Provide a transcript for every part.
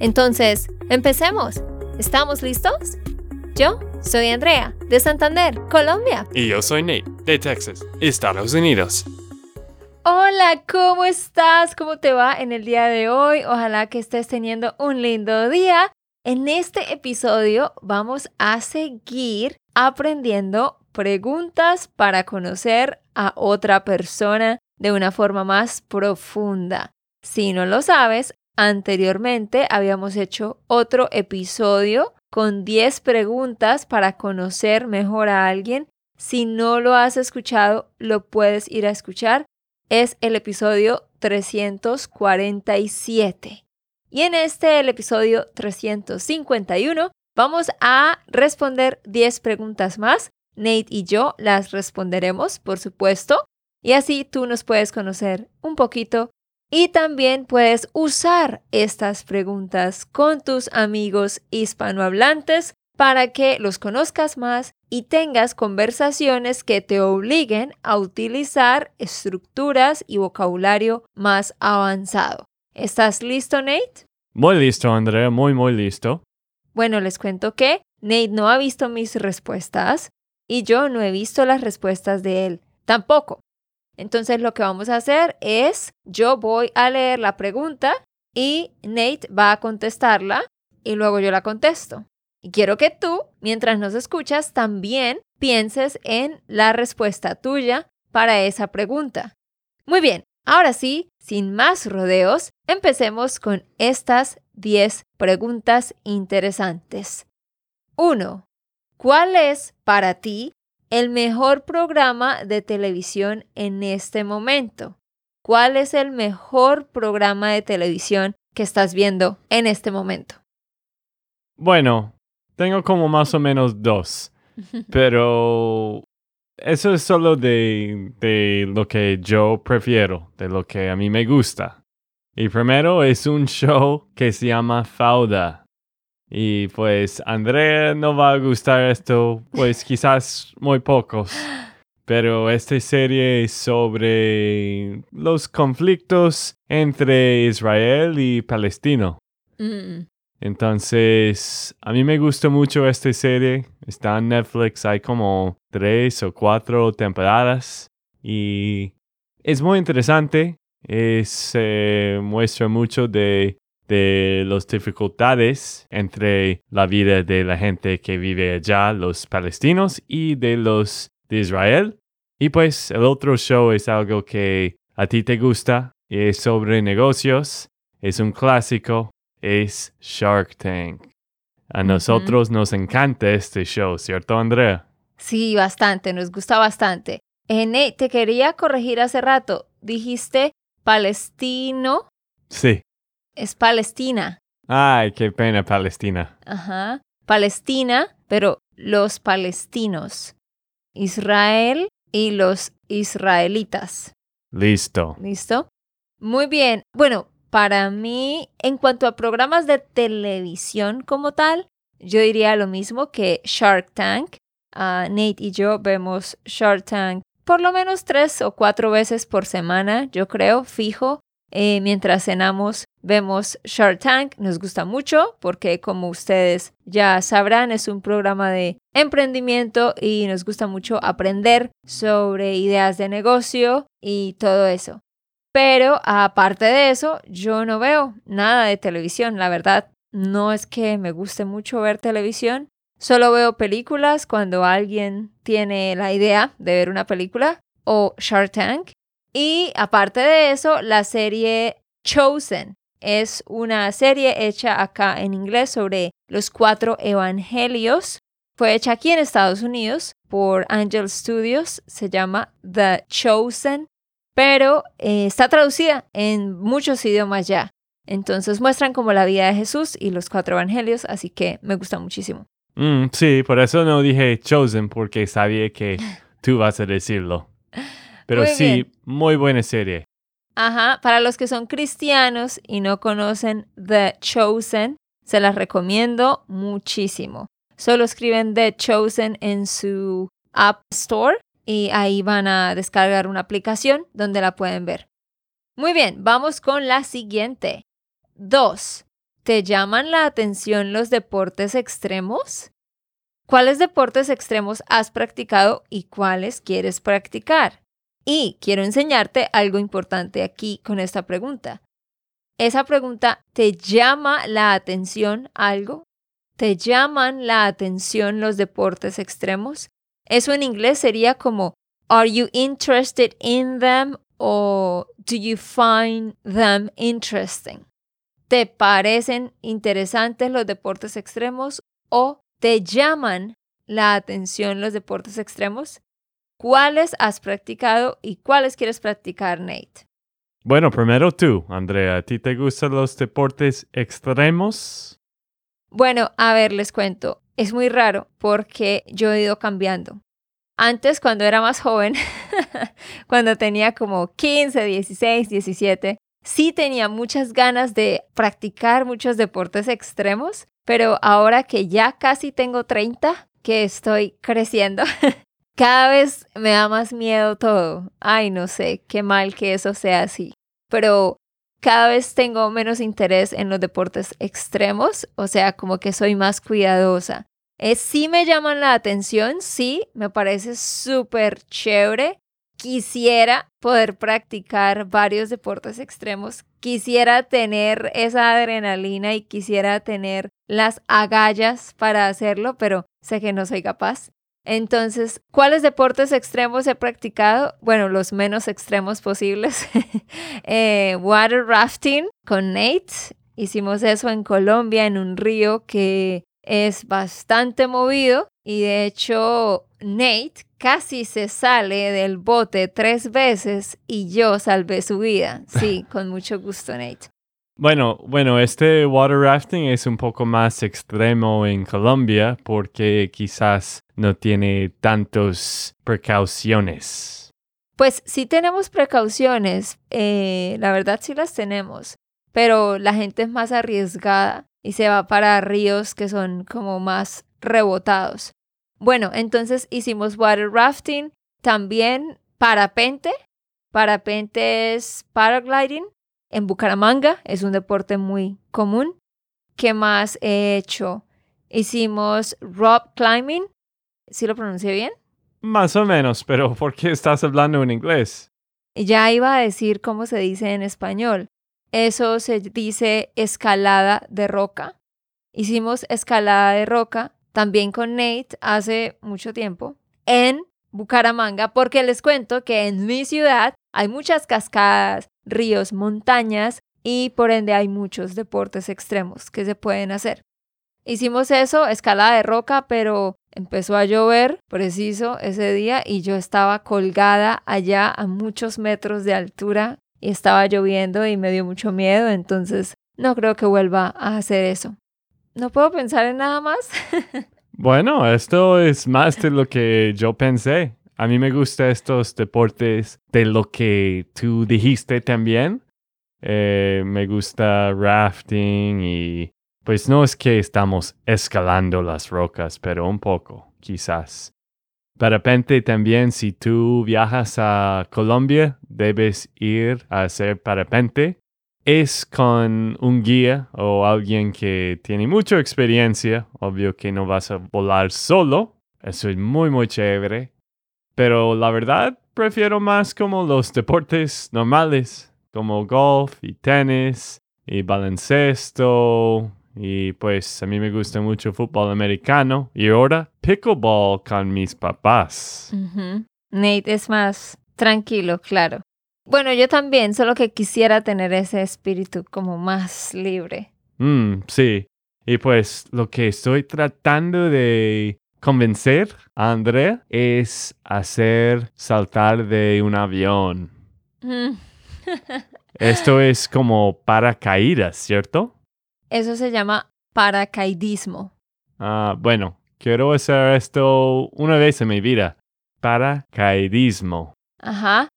Entonces, empecemos. ¿Estamos listos? Yo soy Andrea, de Santander, Colombia. Y yo soy Nate, de Texas, Estados Unidos. Hola, ¿cómo estás? ¿Cómo te va en el día de hoy? Ojalá que estés teniendo un lindo día. En este episodio vamos a seguir aprendiendo preguntas para conocer a otra persona de una forma más profunda. Si no lo sabes, anteriormente habíamos hecho otro episodio con 10 preguntas para conocer mejor a alguien. Si no lo has escuchado, lo puedes ir a escuchar. Es el episodio 347. Y en este, el episodio 351, vamos a responder 10 preguntas más Nate y yo las responderemos, por supuesto, y así tú nos puedes conocer un poquito y también puedes usar estas preguntas con tus amigos hispanohablantes para que los conozcas más y tengas conversaciones que te obliguen a utilizar estructuras y vocabulario más avanzado. ¿Estás listo, Nate? Muy listo, Andrea, muy, muy listo. Bueno, les cuento que Nate no ha visto mis respuestas, y yo no he visto las respuestas de él tampoco. Entonces lo que vamos a hacer es, yo voy a leer la pregunta y Nate va a contestarla y luego yo la contesto. Y quiero que tú, mientras nos escuchas, también pienses en la respuesta tuya para esa pregunta. Muy bien, ahora sí, sin más rodeos, empecemos con estas 10 preguntas interesantes. 1. ¿Cuál es para ti el mejor programa de televisión en este momento? ¿Cuál es el mejor programa de televisión que estás viendo en este momento? Bueno, tengo como más o menos dos, pero eso es solo de, de lo que yo prefiero, de lo que a mí me gusta. Y primero es un show que se llama Fauda. Y pues Andrea no va a gustar esto, pues quizás muy pocos. Pero esta serie es sobre los conflictos entre Israel y Palestino. Mm. Entonces, a mí me gusta mucho esta serie. Está en Netflix, hay como tres o cuatro temporadas. Y es muy interesante. Es, eh, muestra mucho de de las dificultades entre la vida de la gente que vive allá, los palestinos, y de los de Israel. Y pues el otro show es algo que a ti te gusta, es sobre negocios, es un clásico, es Shark Tank. A nosotros nos encanta este show, ¿cierto, Andrea? Sí, bastante, nos gusta bastante. Ene, te quería corregir hace rato. Dijiste palestino. Sí es Palestina. Ay, qué pena, Palestina. Ajá. Palestina, pero los palestinos. Israel y los israelitas. Listo. ¿Listo? Muy bien. Bueno, para mí, en cuanto a programas de televisión como tal, yo diría lo mismo que Shark Tank. Ah, Nate y yo vemos Shark Tank por lo menos tres o cuatro veces por semana, yo creo, fijo. Eh, mientras cenamos vemos Shark Tank, nos gusta mucho porque como ustedes ya sabrán es un programa de emprendimiento y nos gusta mucho aprender sobre ideas de negocio y todo eso. Pero aparte de eso, yo no veo nada de televisión, la verdad. No es que me guste mucho ver televisión, solo veo películas cuando alguien tiene la idea de ver una película o Shark Tank y aparte de eso, la serie Chosen es una serie hecha acá en inglés sobre los cuatro evangelios. Fue hecha aquí en Estados Unidos por Angel Studios, se llama The Chosen, pero eh, está traducida en muchos idiomas ya. Entonces muestran como la vida de Jesús y los cuatro evangelios, así que me gusta muchísimo. Mm, sí, por eso no dije Chosen, porque sabía que tú vas a decirlo. Pero Muy sí, bien. muy buena serie. Ajá, para los que son cristianos y no conocen The Chosen, se las recomiendo muchísimo. Solo escriben The Chosen en su App Store y ahí van a descargar una aplicación donde la pueden ver. Muy bien, vamos con la siguiente. 2. ¿Te llaman la atención los deportes extremos? ¿Cuáles deportes extremos has practicado y cuáles quieres practicar? Y quiero enseñarte algo importante aquí con esta pregunta. Esa pregunta, ¿te llama la atención algo? ¿Te llaman la atención los deportes extremos? Eso en inglés sería como, ¿Are you interested in them? o ¿Do you find them interesting? ¿Te parecen interesantes los deportes extremos o te llaman la atención los deportes extremos? ¿Cuáles has practicado y cuáles quieres practicar, Nate? Bueno, primero tú, Andrea. ¿A ti te gustan los deportes extremos? Bueno, a ver, les cuento. Es muy raro porque yo he ido cambiando. Antes, cuando era más joven, cuando tenía como 15, 16, 17, sí tenía muchas ganas de practicar muchos deportes extremos, pero ahora que ya casi tengo 30, que estoy creciendo, cada vez me da más miedo todo. Ay, no sé, qué mal que eso sea así. Pero cada vez tengo menos interés en los deportes extremos, o sea, como que soy más cuidadosa. Eh, sí me llaman la atención, sí, me parece súper chévere. Quisiera poder practicar varios deportes extremos. Quisiera tener esa adrenalina y quisiera tener las agallas para hacerlo, pero sé que no soy capaz. Entonces, ¿cuáles deportes extremos he practicado? Bueno, los menos extremos posibles. eh, water rafting con Nate. Hicimos eso en Colombia, en un río que es bastante movido y de hecho Nate casi se sale del bote tres veces y yo salvé su vida. Sí, con mucho gusto Nate. Bueno, bueno, este water rafting es un poco más extremo en Colombia porque quizás no tiene tantas precauciones. Pues sí tenemos precauciones, eh, la verdad sí las tenemos, pero la gente es más arriesgada y se va para ríos que son como más rebotados. Bueno, entonces hicimos water rafting, también parapente. Parapente es paragliding en Bucaramanga, es un deporte muy común. ¿Qué más he hecho? Hicimos rock climbing, ¿sí lo pronuncié bien? Más o menos, pero ¿por qué estás hablando en inglés? Ya iba a decir cómo se dice en español. Eso se dice escalada de roca. Hicimos escalada de roca también con Nate hace mucho tiempo en Bucaramanga porque les cuento que en mi ciudad hay muchas cascadas, ríos, montañas y por ende hay muchos deportes extremos que se pueden hacer. Hicimos eso, escalada de roca, pero empezó a llover preciso ese día y yo estaba colgada allá a muchos metros de altura y estaba lloviendo y me dio mucho miedo, entonces no creo que vuelva a hacer eso. No puedo pensar en nada más. Bueno, esto es más de lo que yo pensé. A mí me gustan estos deportes de lo que tú dijiste también. Eh, me gusta rafting y pues no es que estamos escalando las rocas, pero un poco, quizás. Parapente también, si tú viajas a Colombia, debes ir a hacer parapente. Es con un guía o alguien que tiene mucha experiencia. Obvio que no vas a volar solo. Eso es muy, muy chévere. Pero la verdad, prefiero más como los deportes normales, como golf y tenis y baloncesto. Y pues a mí me gusta mucho fútbol americano. Y ahora pickleball con mis papás. Nate es más tranquilo, claro. Bueno, yo también, solo que quisiera tener ese espíritu como más libre. Mm, sí. Y pues lo que estoy tratando de convencer a Andrea es hacer saltar de un avión. Mm. Esto es como paracaídas, ¿cierto? Eso se llama paracaidismo. Ah, bueno, quiero hacer esto una vez en mi vida. Paracaidismo. Ajá,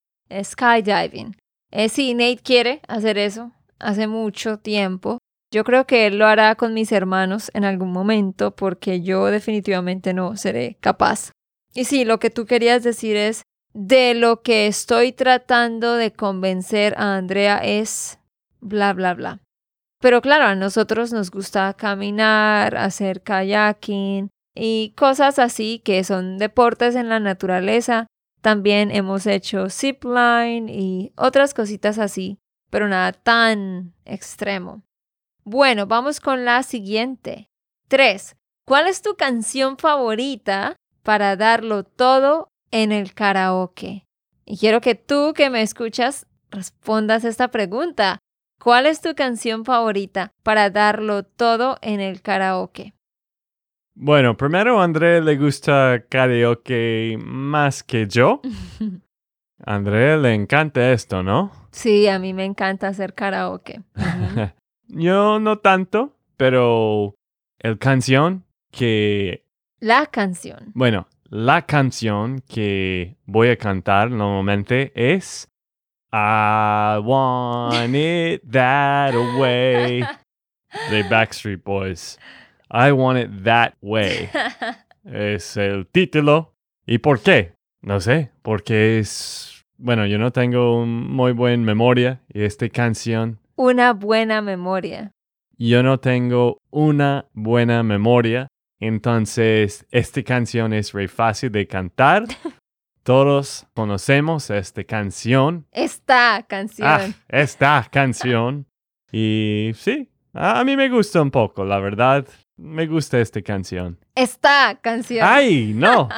skydiving. Eh, sí, Nate quiere hacer eso hace mucho tiempo. Yo creo que él lo hará con mis hermanos en algún momento porque yo definitivamente no seré capaz. Y sí, lo que tú querías decir es, de lo que estoy tratando de convencer a Andrea es bla, bla, bla. Pero claro, a nosotros nos gusta caminar, hacer kayaking y cosas así que son deportes en la naturaleza. También hemos hecho zipline y otras cositas así, pero nada tan extremo. Bueno, vamos con la siguiente. 3. ¿Cuál es tu canción favorita para darlo todo en el karaoke? Y quiero que tú que me escuchas respondas esta pregunta. ¿Cuál es tu canción favorita para darlo todo en el karaoke? Bueno, primero a André le gusta karaoke más que yo. André le encanta esto, ¿no? Sí, a mí me encanta hacer karaoke. yo no tanto, pero el canción que... La canción. Bueno, la canción que voy a cantar normalmente es I want it that way de Backstreet Boys. I want it that way. Es el título. ¿Y por qué? No sé, porque es... Bueno, yo no tengo muy buena memoria y esta canción... Una buena memoria. Yo no tengo una buena memoria entonces, esta canción es muy fácil de cantar. Todos conocemos esta canción. Esta canción. Ah, esta canción. Y sí, a mí me gusta un poco, la verdad. Me gusta esta canción. Esta canción. ¡Ay, no!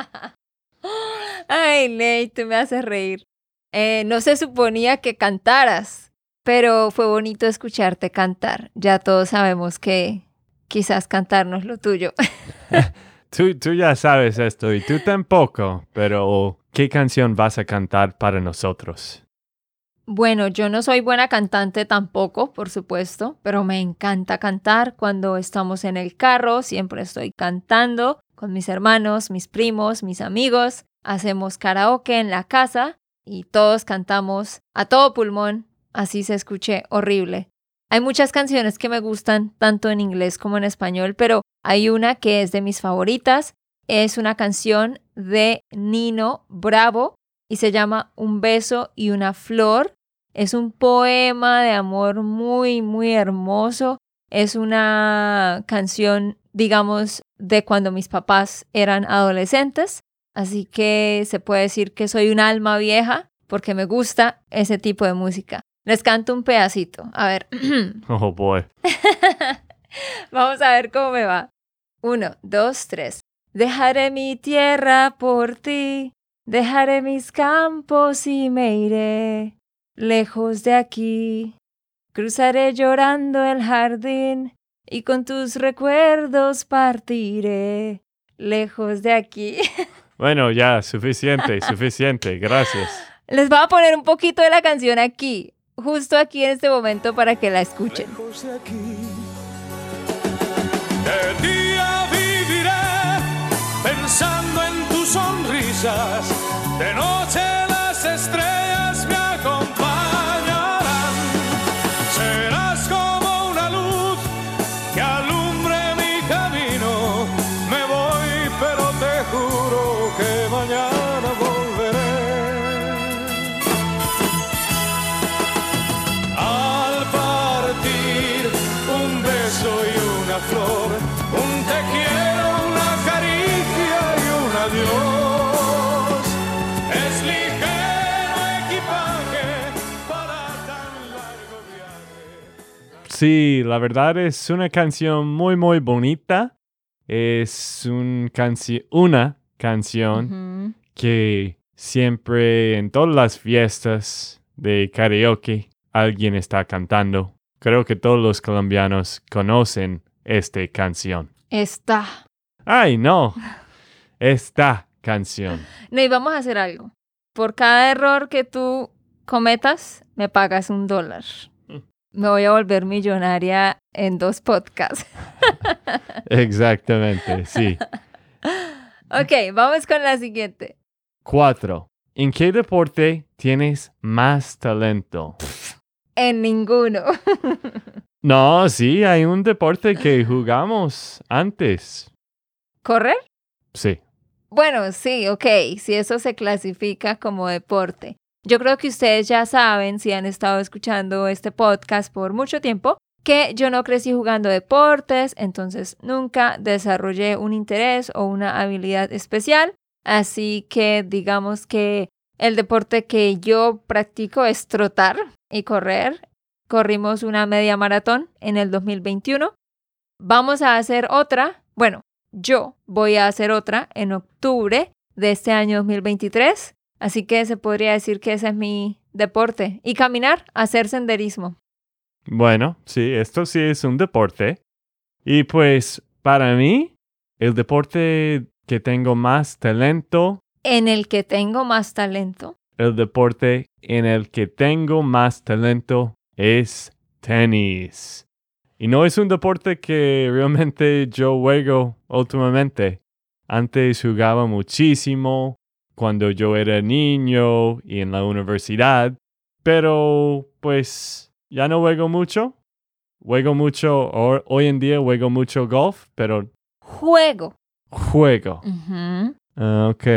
Ay, Nate, tú me haces reír. Eh, no se suponía que cantaras, pero fue bonito escucharte cantar. Ya todos sabemos que quizás cantarnos lo tuyo. tú, tú ya sabes esto y tú tampoco, pero ¿qué canción vas a cantar para nosotros? Bueno, yo no soy buena cantante tampoco, por supuesto, pero me encanta cantar. Cuando estamos en el carro, siempre estoy cantando con mis hermanos, mis primos, mis amigos. Hacemos karaoke en la casa y todos cantamos a todo pulmón, así se escuche horrible. Hay muchas canciones que me gustan, tanto en inglés como en español, pero hay una que es de mis favoritas. Es una canción de Nino Bravo y se llama Un beso y una flor. Es un poema de amor muy, muy hermoso. Es una canción, digamos, de cuando mis papás eran adolescentes. Así que se puede decir que soy un alma vieja porque me gusta ese tipo de música. Les canto un pedacito. A ver. oh, boy. Vamos a ver cómo me va. Uno, dos, tres. Dejaré mi tierra por ti, dejaré mis campos y me iré lejos de aquí. Cruzaré llorando el jardín y con tus recuerdos partiré lejos de aquí. Bueno, ya, suficiente, suficiente, gracias. Les voy a poner un poquito de la canción aquí justo aquí en este momento para que la escuchen. De día viviré pensando en tus sonrisas, de noche Sí, la verdad es una canción muy, muy bonita. Es un canci- una canción que siempre en todas las fiestas de karaoke alguien está cantando. Creo que todos los colombianos conocen esta canción. Está. ¡Ay, no! Esta canción. No, y vamos a hacer algo. Por cada error que tú cometas, me pagas un dólar. Me voy a volver millonaria en dos podcasts. Exactamente, sí. ok, vamos con la siguiente. Cuatro. ¿En qué deporte tienes más talento? En ninguno. No, sí, hay un deporte que jugamos antes. ¿Correr? Sí. Bueno, sí, ok, si eso se clasifica como deporte. Yo creo que ustedes ya saben, si han estado escuchando este podcast por mucho tiempo, que yo no crecí jugando deportes, entonces nunca desarrollé un interés o una habilidad especial. Así que digamos que el deporte que yo practico es trotar y correr. Corrimos una media maratón en el 2021. Vamos a hacer otra. Bueno, yo voy a hacer otra en octubre de este año 2023. Así que se podría decir que ese es mi deporte. Y caminar, hacer senderismo. Bueno, sí, esto sí es un deporte. Y pues para mí, el deporte que tengo más talento, En el que tengo más talento. el deporte en el que tengo más talento es tenis. Y no es un deporte que realmente yo juego últimamente. Antes jugaba muchísimo cuando yo era niño y en la universidad, pero pues ya no juego mucho. Juego mucho, ho- hoy en día juego mucho golf, pero Juego. juego. Ah, ok,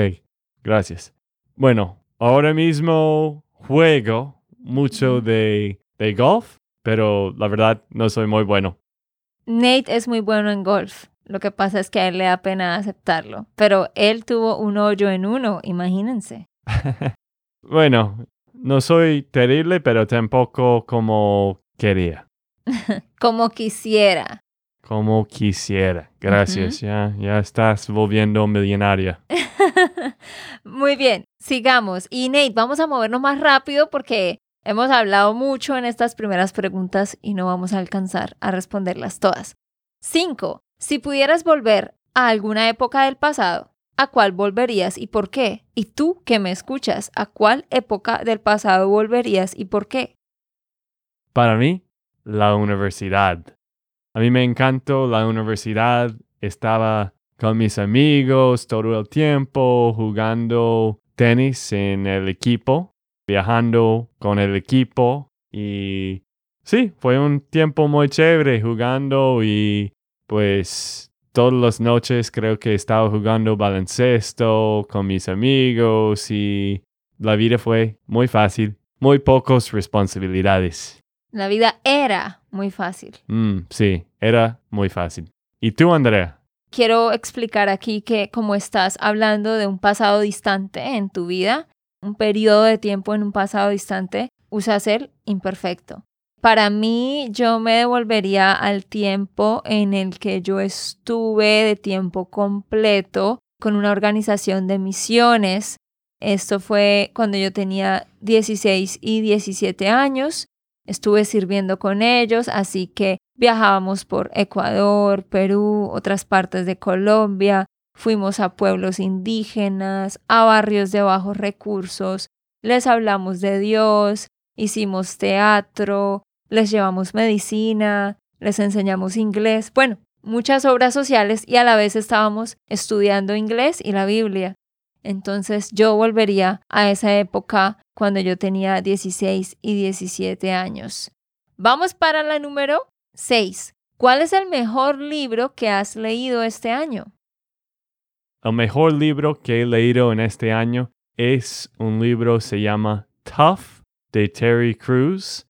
gracias. Bueno, ahora mismo juego mucho de, de golf, pero la verdad no soy muy bueno. Nate es muy bueno en golf. Lo que pasa es que a él le da pena aceptarlo. Pero él tuvo un hoyo en uno, imagínense. Bueno, no soy terrible, pero tampoco como quería, Como quisiera. como quisiera. Gracias, ya, ya estás volviendo millonaria. Muy bien, sigamos. Y Nate, vamos a movernos más rápido porque hemos hablado mucho en estas primeras preguntas y no vamos a alcanzar a responderlas todas. 5. Si pudieras volver a alguna época del pasado, ¿a cuál volverías y por qué? Y tú que me escuchas, ¿a cuál época del pasado volverías y por qué? Para mí, la universidad. A mí me encantó la universidad. Estaba con mis amigos todo el tiempo, jugando tenis en el equipo, viajando con el equipo. Y sí, fue un tiempo muy chévere jugando y pues todas las noches creo que estaba jugando baloncesto con mis amigos y la vida fue muy fácil, muy pocas responsabilidades. La vida era muy fácil. Mm, sí, era muy fácil. ¿Y tú, Andrea? quiero explicar aquí que como estás hablando de un pasado distante en tu vida, un periodo de tiempo en un pasado distante, usas el imperfecto. Para mí, yo me devolvería al tiempo en el que yo estuve de tiempo completo con una organización de misiones. Esto fue cuando yo tenía 16 y 17 años. Estuve sirviendo con ellos, así que viajábamos por Ecuador, Perú, otras partes de Colombia, fuimos a pueblos indígenas, a barrios de bajos recursos, les hablamos de Dios, hicimos teatro, les llevamos medicina, les enseñamos inglés, bueno, muchas obras sociales y a la vez estábamos estudiando inglés y la Biblia. Entonces yo volvería a esa época cuando yo tenía 16 y 17 años. Vamos para la número 6. ¿Cuál es el mejor libro que has leído este año? El mejor libro que he leído en este año es un libro se llama Tough de Terry Crews.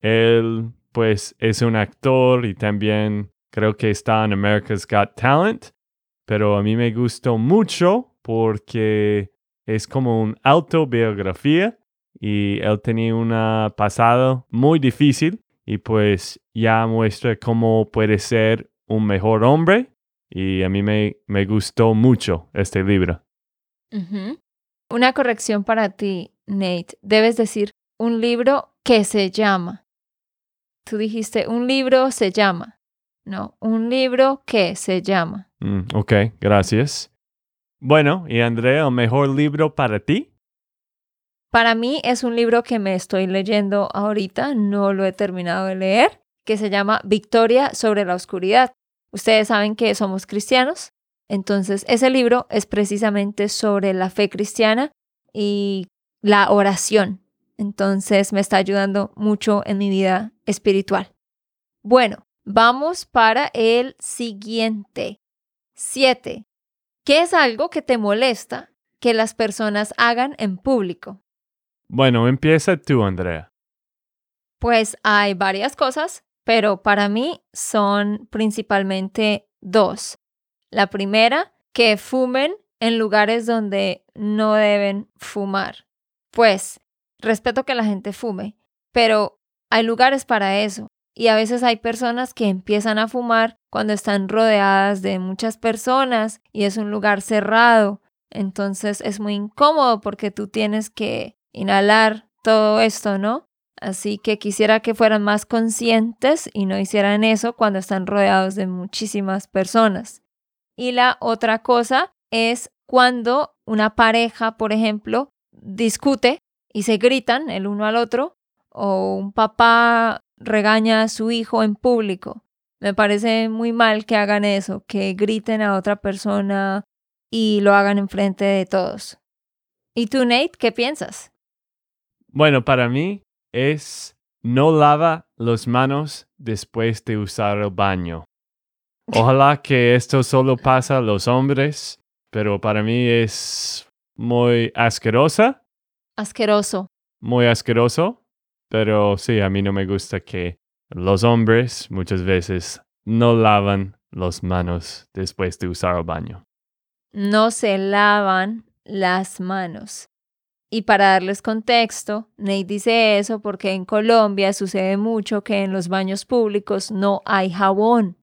Él pues es un actor y también creo que está en America's Got Talent, pero a mí me gustó mucho porque es como una autobiografía y él tenía un pasado muy difícil y pues ya muestra cómo puede ser un mejor hombre y a mí me, me gustó mucho este libro. Una corrección para ti, Nate. Debes decir un libro que se llama. Tú dijiste un libro se llama. No, un libro que se llama. Mm, ok, gracias. Bueno, y Andrea, ¿el mejor libro para ti? Para mí es un libro que me estoy leyendo ahorita, no lo he terminado de leer, que se llama Victoria sobre la Oscuridad. Ustedes saben que somos cristianos, entonces ese libro es precisamente sobre la fe cristiana y la oración. Entonces me está ayudando mucho en mi vida espiritual. Bueno, vamos para el siguiente. Siete. ¿Qué es algo que te molesta que las personas hagan en público? Bueno, empieza tú, Andrea. Pues hay varias cosas, pero para mí son principalmente dos. La primera, que fumen en lugares donde no deben fumar. Pues, respeto que la gente fume, pero hay lugares para eso. Y a veces hay personas que empiezan a fumar cuando están rodeadas de muchas personas y es un lugar cerrado. Entonces es muy incómodo porque tú tienes que inhalar todo esto, ¿no? Así que quisiera que fueran más conscientes y no hicieran eso cuando están rodeados de muchísimas personas. Y la otra cosa es cuando una pareja, por ejemplo, discute y se gritan el uno al otro, o un papá regaña a su hijo en público. Me parece muy mal que hagan eso, que griten a otra persona y lo hagan enfrente de todos. ¿Y tú, Nate, qué piensas? Bueno, para mí es no lava las manos después de usar el baño. Ojalá que esto solo pasa a los hombres, pero para mí es muy asquerosa, Asqueroso. muy asqueroso, pero sí, a mí no me gusta que los hombres muchas veces no lavan las manos después de usar el baño. No se lavan las manos. Y para darles contexto, Nate dice eso porque en Colombia sucede mucho que en los baños públicos no hay jabón.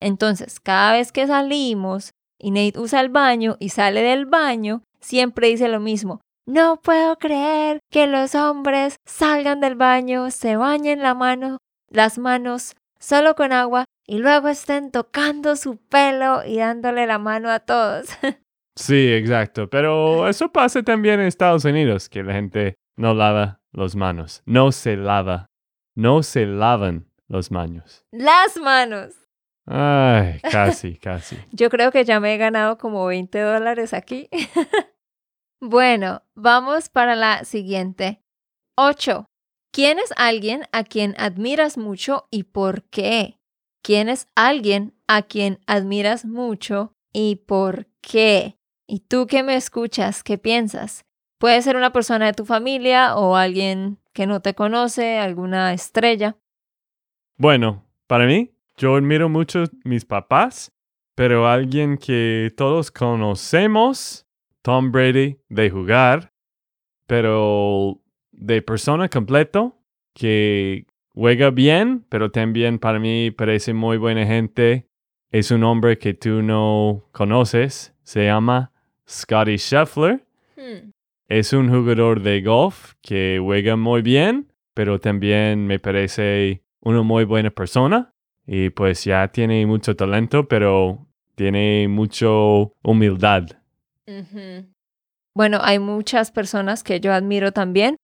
Entonces, cada vez que salimos y Nate usa el baño y sale del baño, siempre dice lo mismo. No puedo creer que los hombres salgan del baño, se bañen la mano, las manos solo con agua y luego estén tocando su pelo y dándole la mano a todos. Sí, exacto, pero eso pasa también en Estados Unidos, que la gente no lava las manos, no se lava, no se lavan las manos. las manos. Ay, casi, casi. Yo creo que ya me he ganado como 20 dólares aquí. bueno, vamos para la siguiente. 8. ¿Quién es alguien a quien admiras mucho y por qué? ¿Quién es alguien a quien admiras mucho y por qué? ¿Y tú que me escuchas, qué piensas? Puede ser una persona de tu familia o alguien que no te conoce, alguna estrella. Bueno, para mí, yo admiro mucho mis papás, pero alguien que todos conocemos, Tom Brady, de jugar, pero de persona completo, que juega bien, pero también para mí parece muy buena gente. Es un hombre que tú no conoces, se llama Scotty Scheffler. Hmm. Es un jugador de golf que juega muy bien, pero también me parece una muy buena persona. Y pues ya tiene mucho talento, pero tiene mucho humildad. Bueno, hay muchas personas que yo admiro también.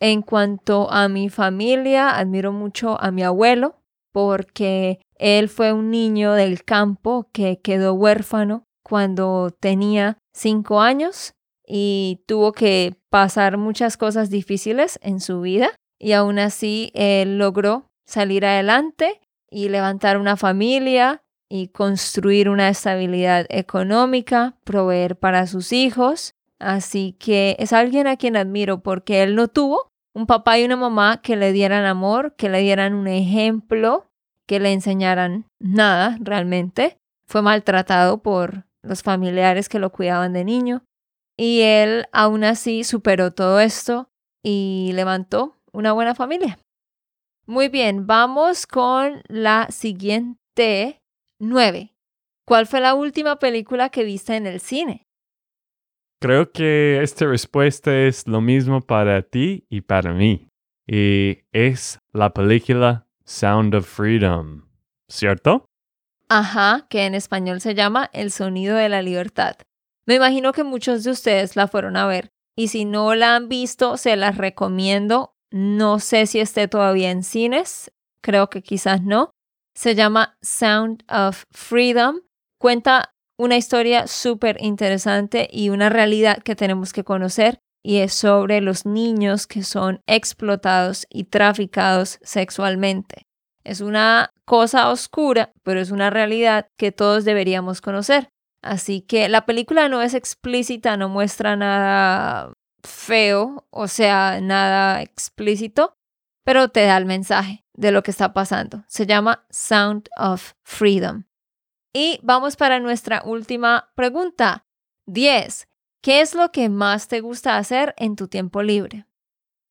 En cuanto a mi familia, admiro mucho a mi abuelo porque él fue un niño del campo que quedó huérfano cuando tenía cinco años y tuvo que pasar muchas cosas difíciles en su vida y aún así él logró salir adelante y levantar una familia y construir una estabilidad económica, proveer para sus hijos. Así que es alguien a quien admiro porque él no tuvo un papá y una mamá que le dieran amor, que le dieran un ejemplo, que le enseñaran nada realmente. Fue maltratado por los familiares que lo cuidaban de niño. Y él aún así superó todo esto y levantó una buena familia. Muy bien, vamos con la siguiente nueve. ¿Cuál fue la última película que viste en el cine? Creo que esta respuesta es lo mismo para ti y para mí. Y es la película Sound of Freedom, ¿cierto? Ajá, que en español se llama El sonido de la libertad. Me imagino que muchos de ustedes la fueron a ver y si no la han visto, se las recomiendo. No sé si esté todavía en cines, creo que quizás no. Se llama Sound of Freedom. Cuenta una historia súper interesante y una realidad que tenemos que conocer y es sobre los niños que son explotados y traficados sexualmente. Es una cosa oscura, pero es una realidad que todos deberíamos conocer. Así que la película no es explícita, no muestra nada feo, o sea, nada explícito, pero te da el mensaje de lo que está pasando. Se llama Sound of Freedom. Y vamos para nuestra última pregunta. 10. ¿Qué es lo que más te gusta hacer en tu tiempo libre?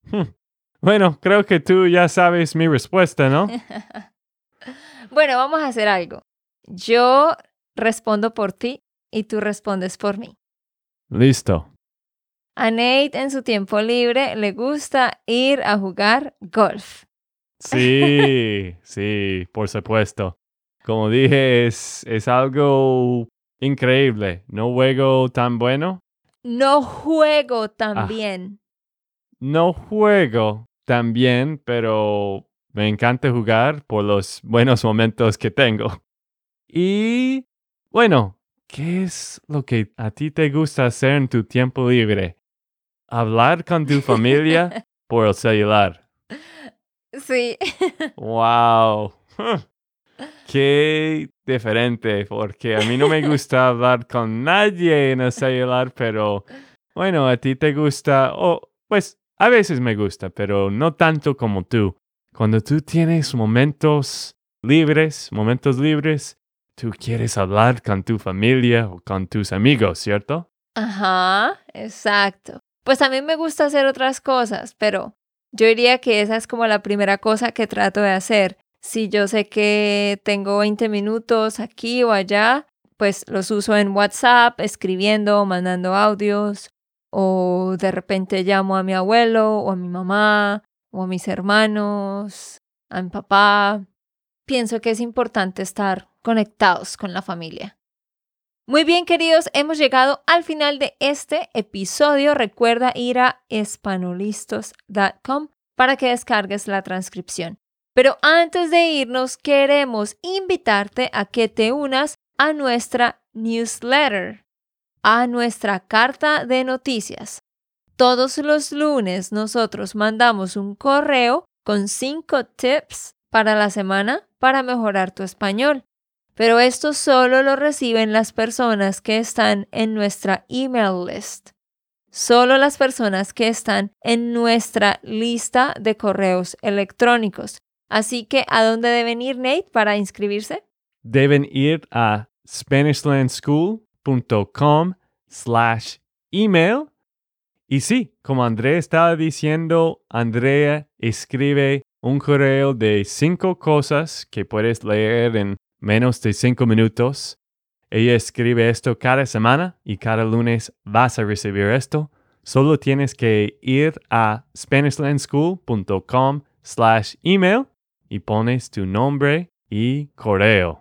Hmm. Bueno, creo que tú ya sabes mi respuesta, ¿no? bueno, vamos a hacer algo. Yo respondo por ti y tú respondes por mí. Listo. A Nate en su tiempo libre le gusta ir a jugar golf. Sí, sí, por supuesto. Como dije, es, es algo increíble. No juego tan bueno. No juego tan Ah. bien. No juego tan bien, pero me encanta jugar por los buenos momentos que tengo. Y bueno, ¿qué es lo que a ti te gusta hacer en tu tiempo libre? Hablar con tu familia por el celular. Sí. Wow. Qué diferente, porque a mí no me gusta hablar con nadie en el celular, pero bueno, a ti te gusta, o pues a veces me gusta, pero no tanto como tú. Cuando tú tienes momentos libres, momentos libres, tú quieres hablar con tu familia o con tus amigos, ¿cierto? Ajá, exacto. Pues a mí me gusta hacer otras cosas, pero yo diría que esa es como la primera cosa que trato de hacer. Si yo sé que tengo 20 minutos aquí o allá, pues los uso en WhatsApp, escribiendo, mandando audios, o de repente llamo a mi abuelo o a mi mamá o a mis hermanos, a mi papá. Pienso que es importante estar conectados con la familia. Muy bien, queridos, hemos llegado al final de este episodio. Recuerda ir a espanolistos.com para que descargues la transcripción. Pero antes de irnos, queremos invitarte a que te unas a nuestra newsletter, a nuestra carta de noticias. Todos los lunes nosotros mandamos un correo con cinco tips para la semana para mejorar tu español. Pero esto solo lo reciben las personas que están en nuestra email list. Solo las personas que están en nuestra lista de correos electrónicos. Así que, ¿a dónde deben ir, Nate, para inscribirse? Deben ir a SpanishLandSchool.com slash email. Y sí, como Andrea estaba diciendo, Andrea escribe un correo de cinco cosas que puedes leer en menos de cinco minutos. Ella escribe esto cada semana y cada lunes vas a recibir esto. Solo tienes que ir a SpanishLandSchool.com slash email y pones tu nombre y correo.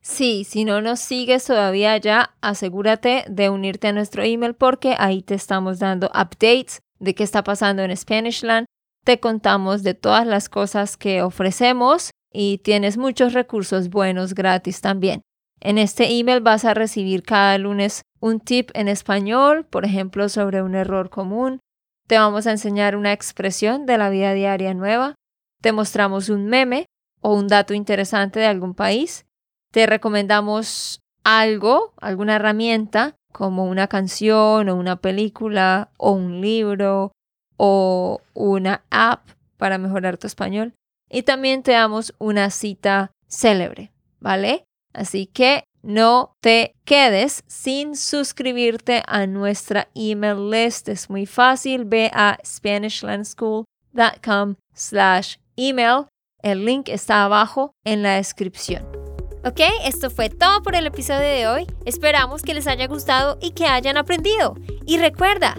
Sí, si no nos sigues todavía ya, asegúrate de unirte a nuestro email porque ahí te estamos dando updates de qué está pasando en Spanishland. Te contamos de todas las cosas que ofrecemos y tienes muchos recursos buenos gratis también. En este email vas a recibir cada lunes un tip en español, por ejemplo, sobre un error común. Te vamos a enseñar una expresión de la vida diaria nueva. Te mostramos un meme o un dato interesante de algún país. Te recomendamos algo, alguna herramienta, como una canción o una película o un libro o una app para mejorar tu español. Y también te damos una cita célebre, ¿vale? Así que no te quedes sin suscribirte a nuestra email list. Es muy fácil. Ve a SpanishLandSchool.com slash email. El link está abajo en la descripción. Ok, esto fue todo por el episodio de hoy. Esperamos que les haya gustado y que hayan aprendido. Y recuerda,